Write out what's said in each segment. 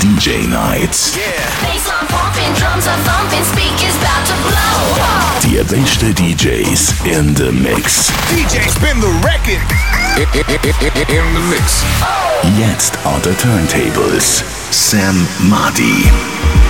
DJ Nights. Bassline pumping, drums are thumping, speakers about to blow. Die beste DJs in the Mix. DJ spin the record. In the mix. Jetzt on the turntables. Sam Madi.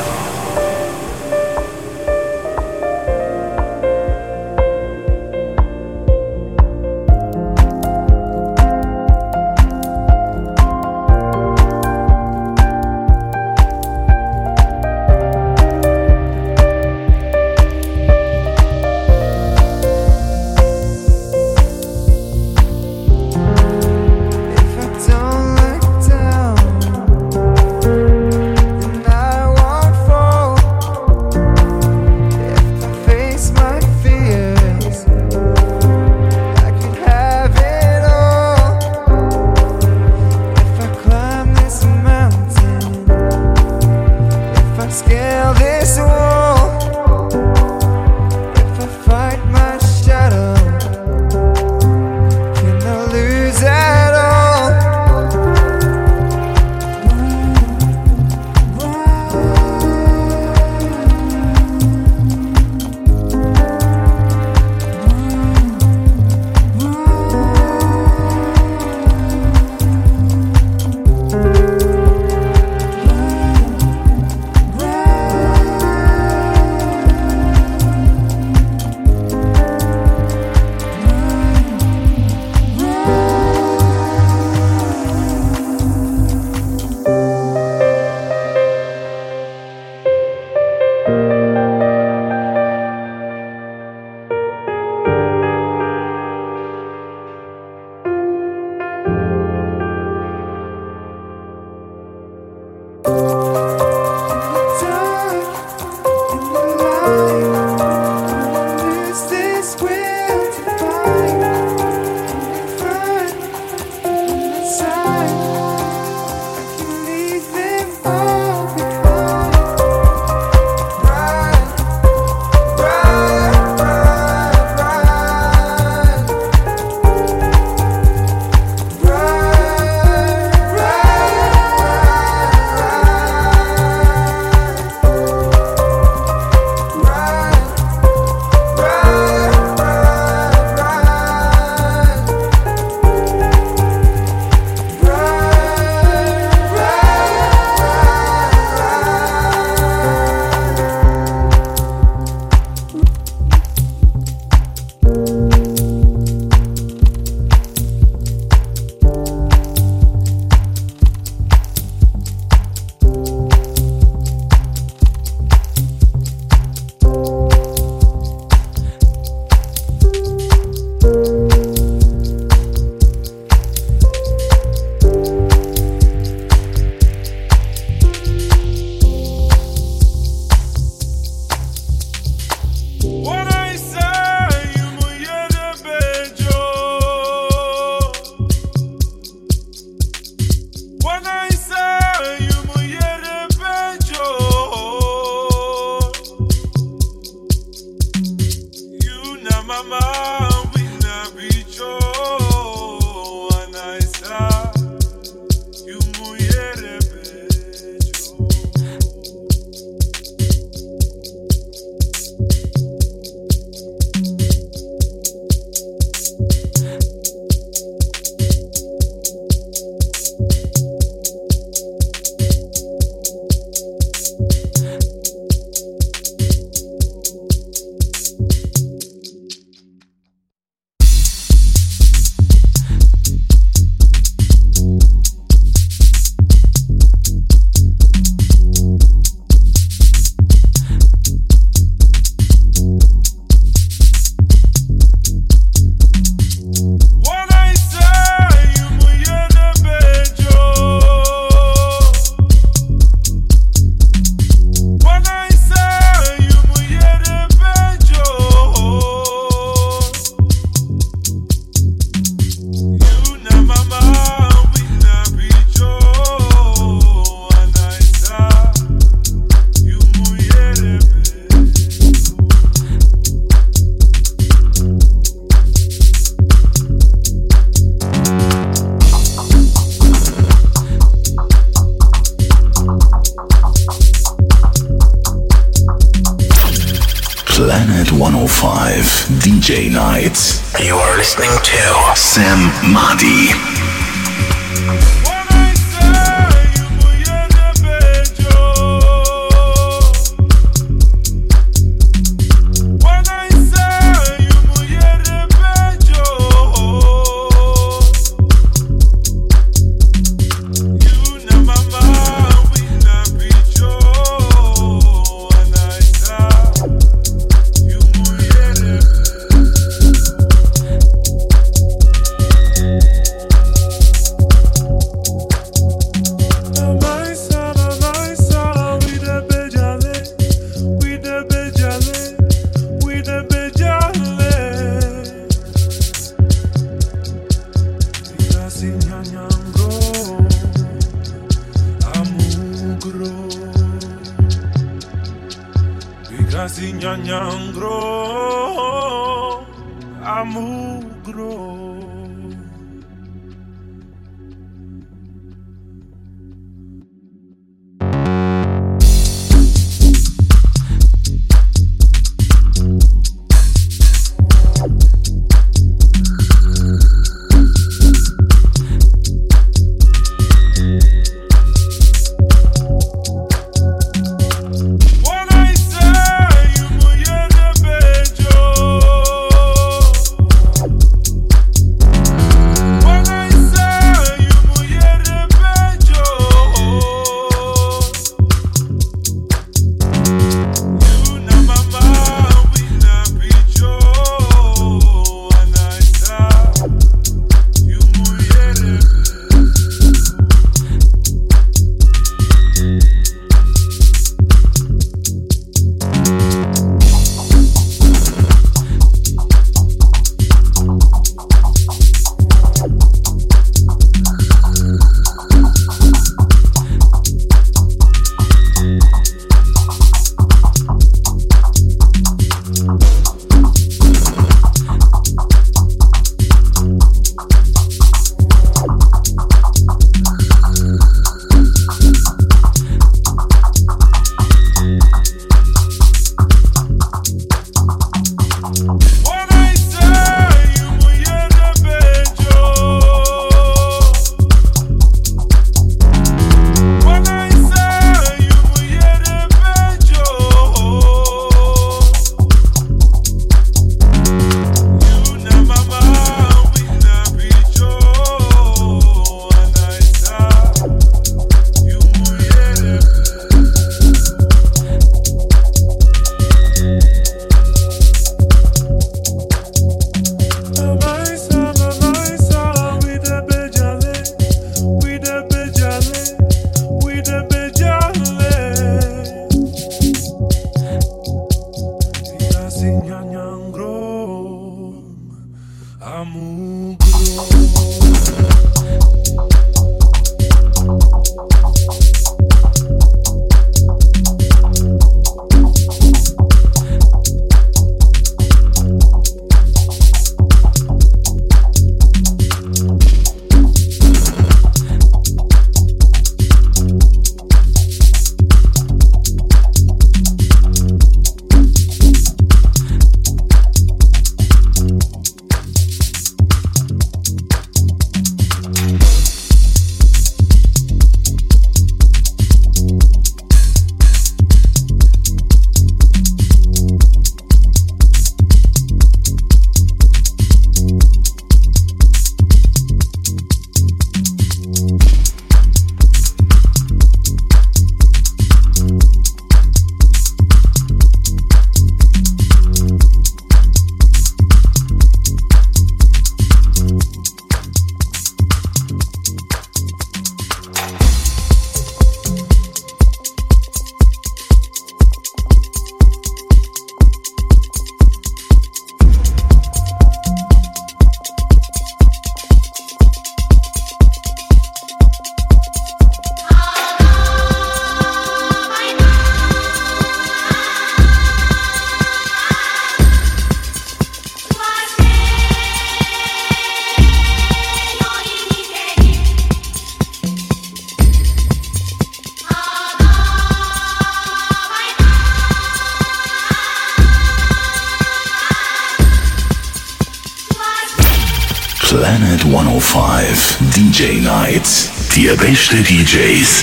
DJ Nights. You are listening to Sam Madi.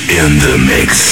In the Mix.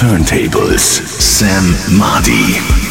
Turntables. Sam Madi.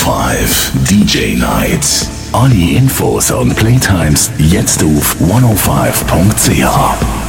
105 DJ Nights. Alle Infos und Playtimes jetzt auf 105.ch.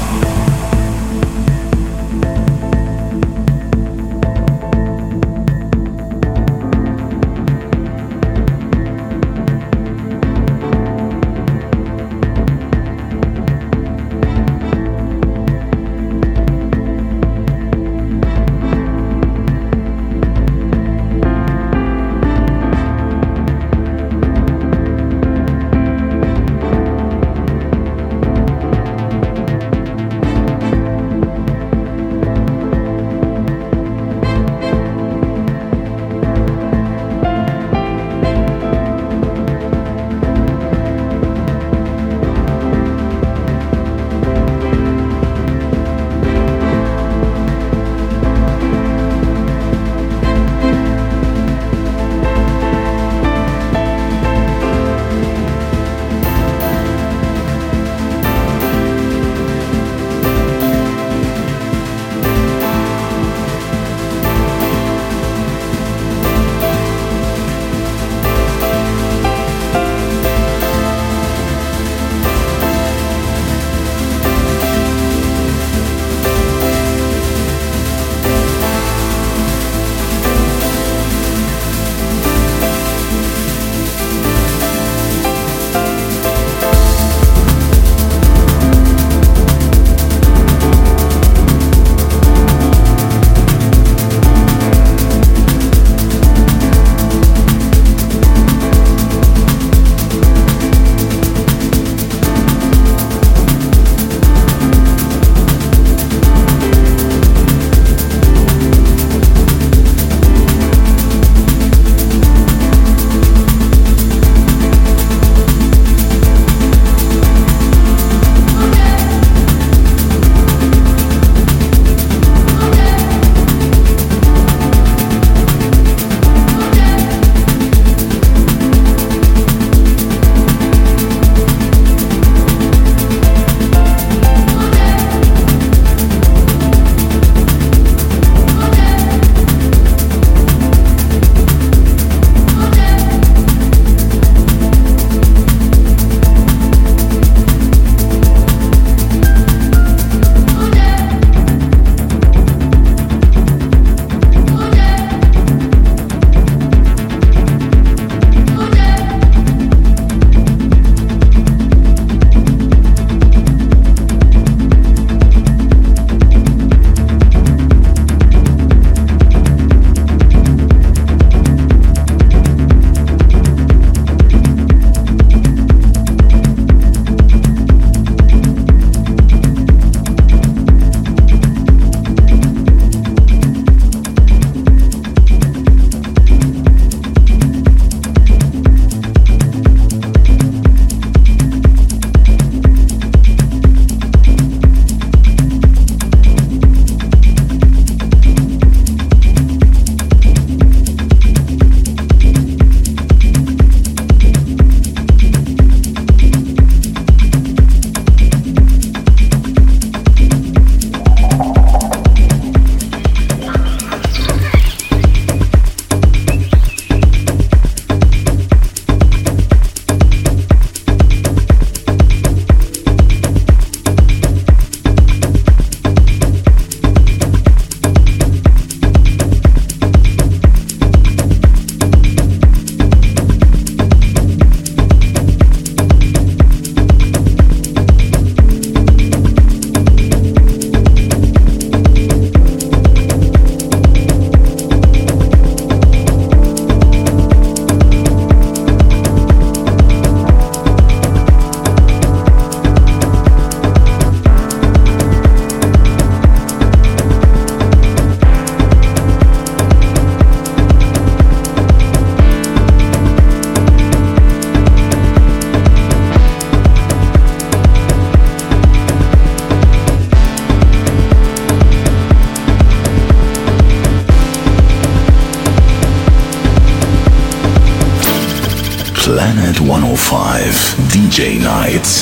nights.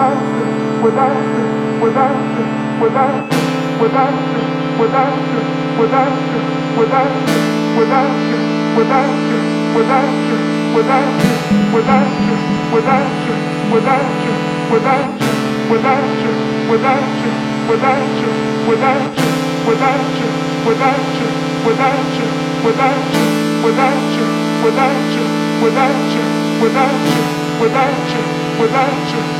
without you, without you, without you, without you. without you.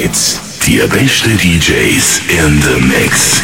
Nights. Die besten DJs in the mix.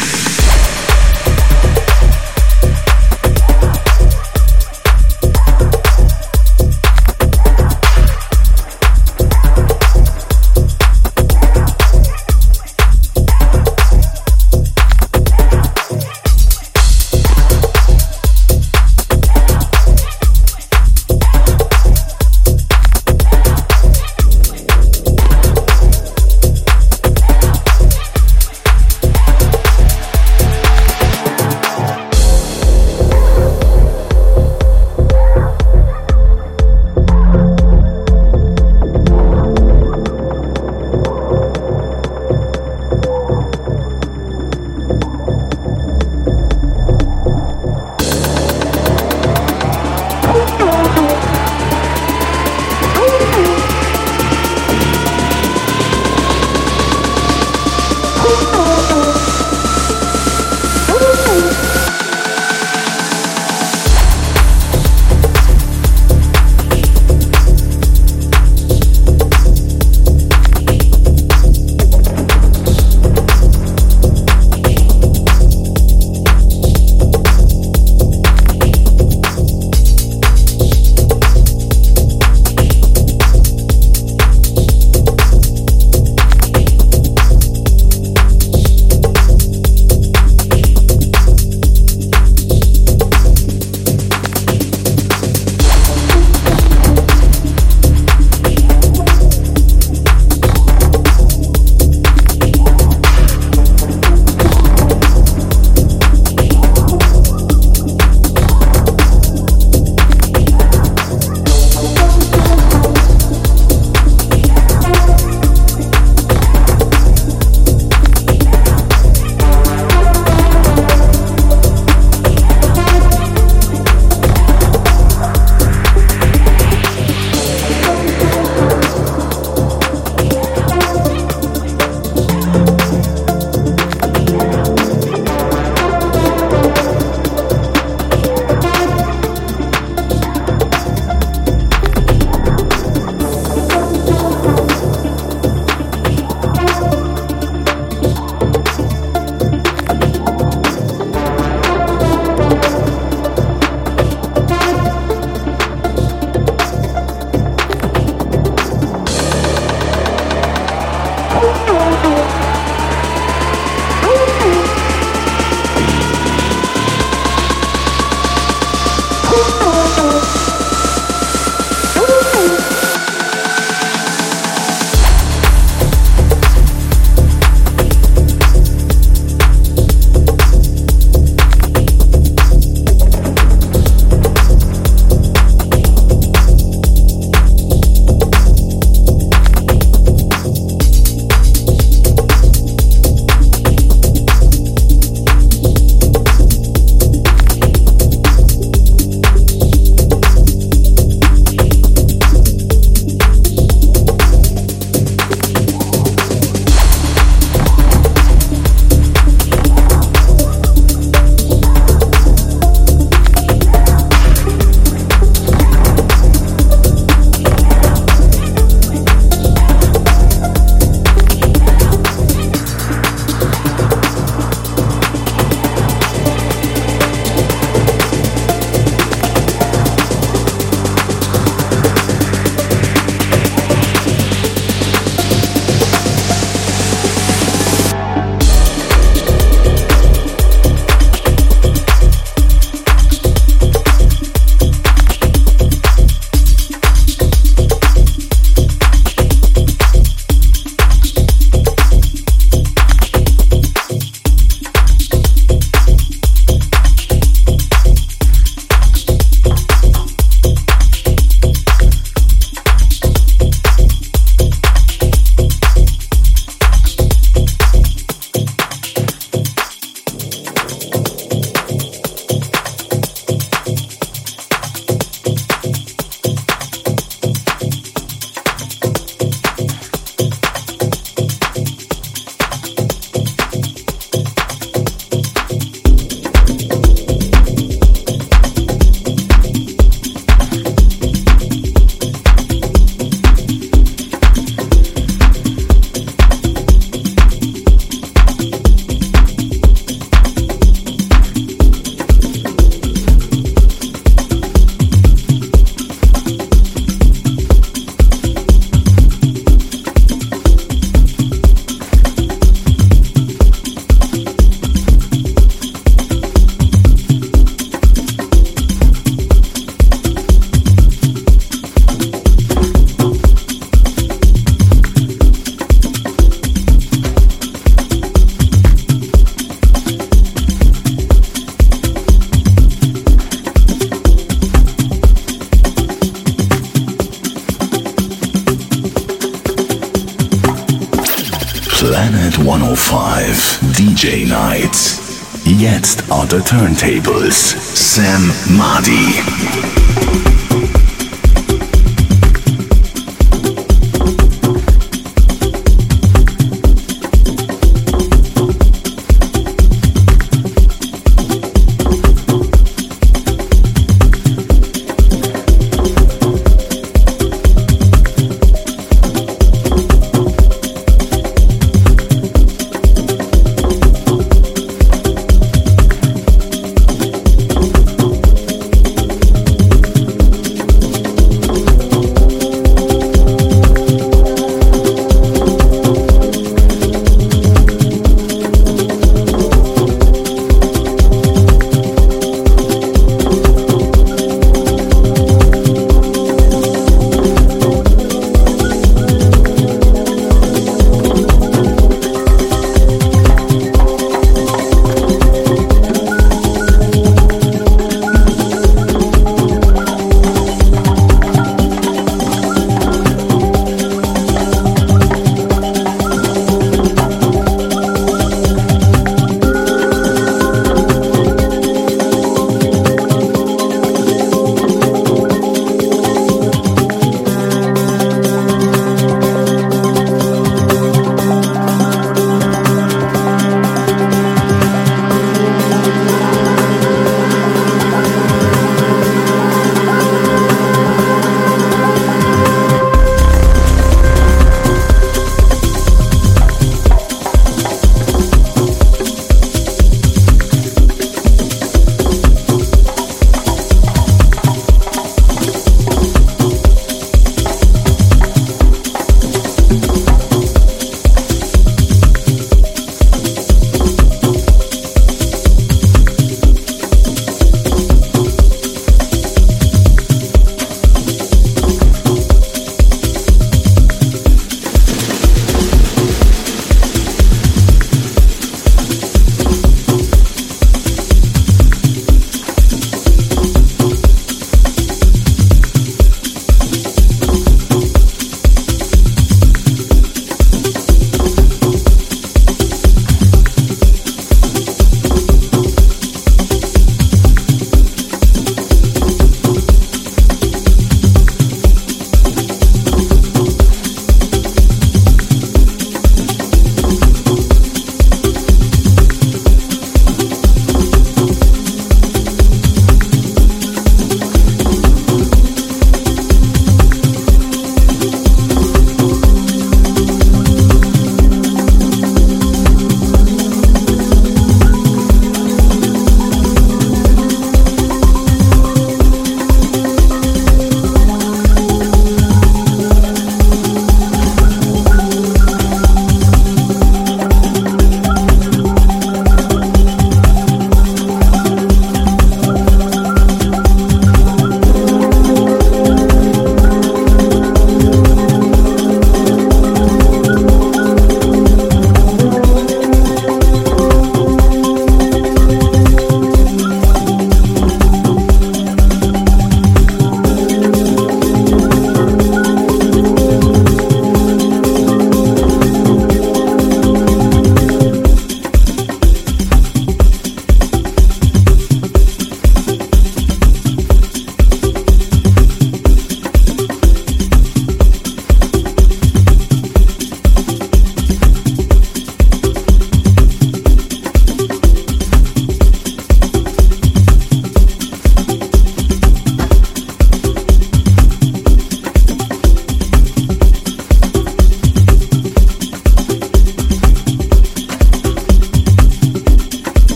On the turntables. Sam Madi.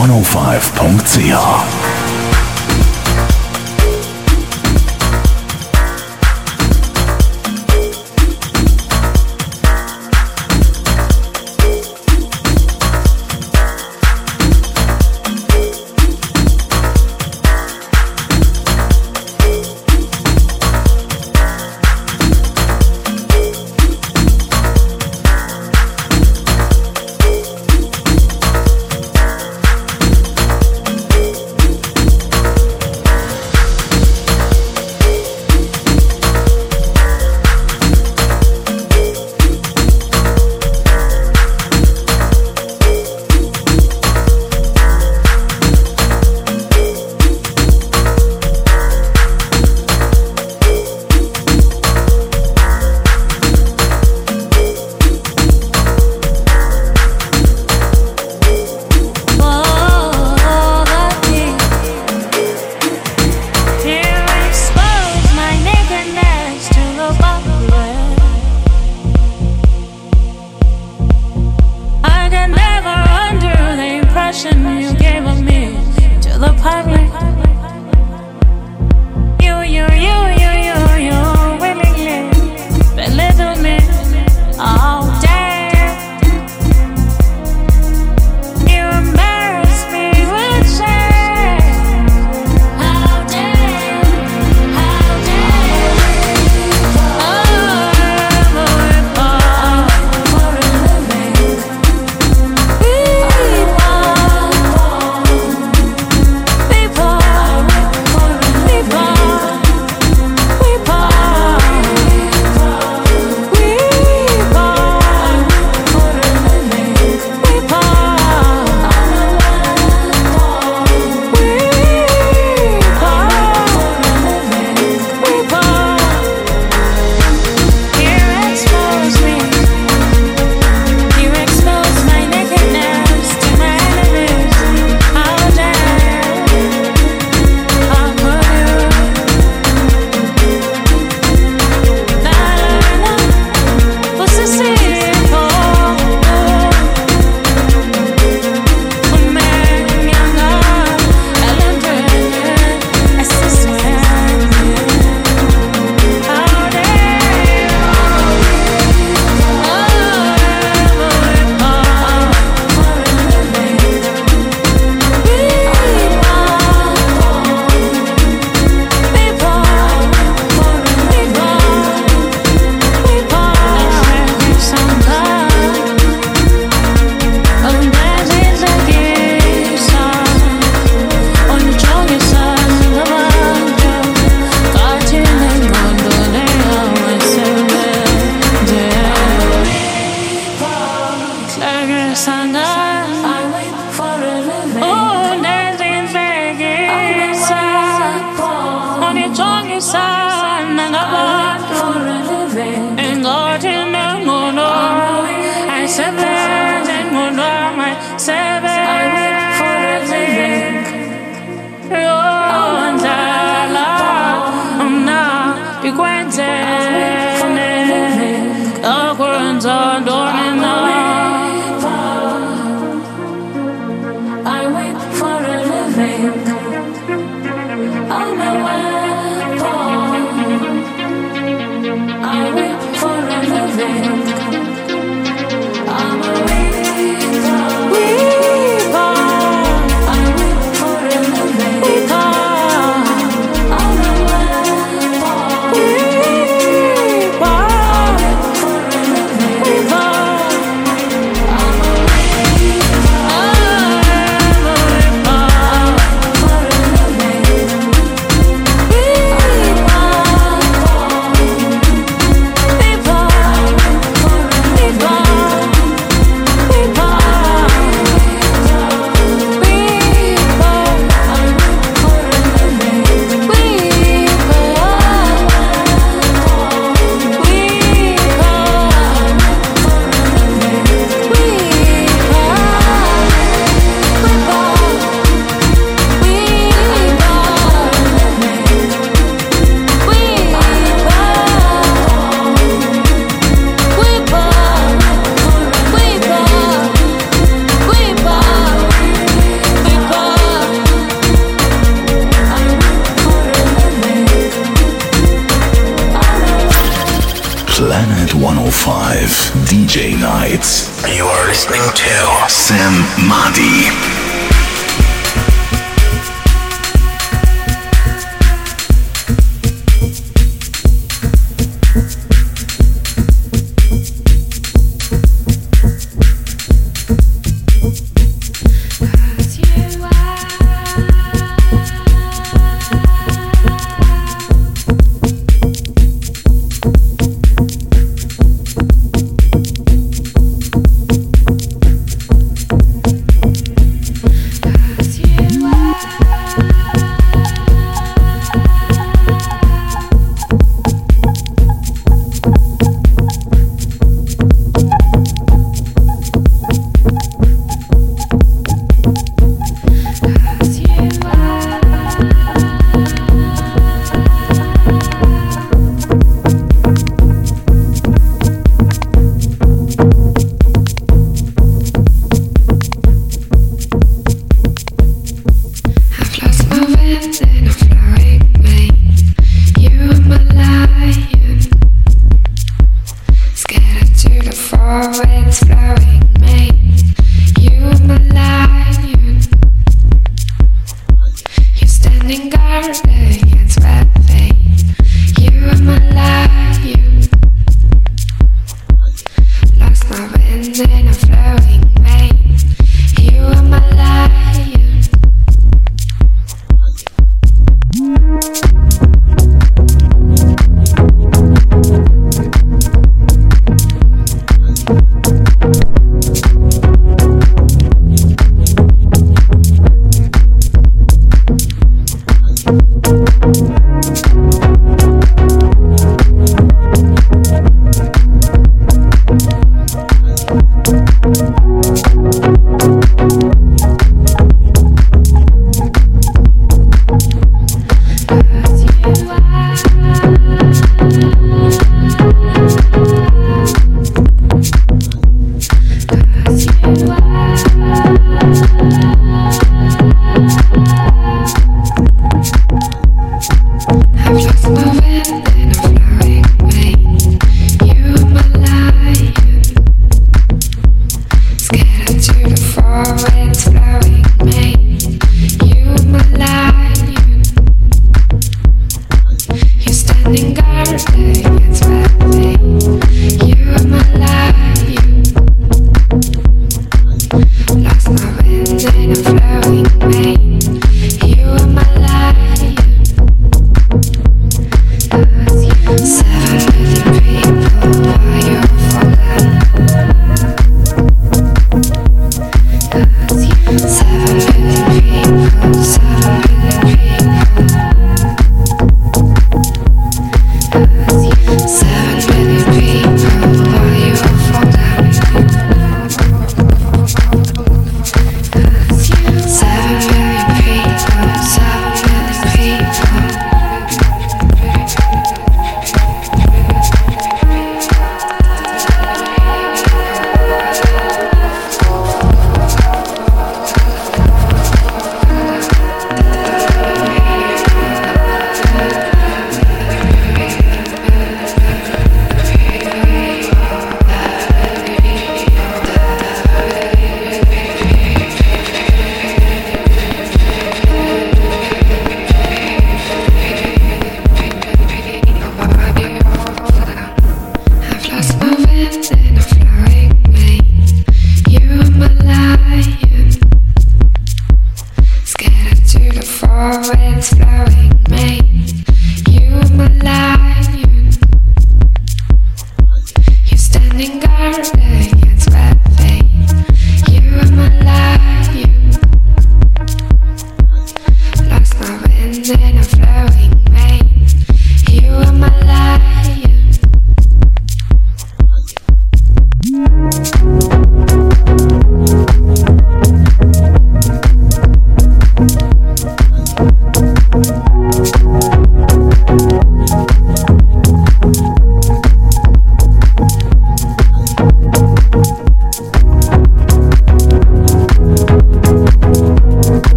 105.ch.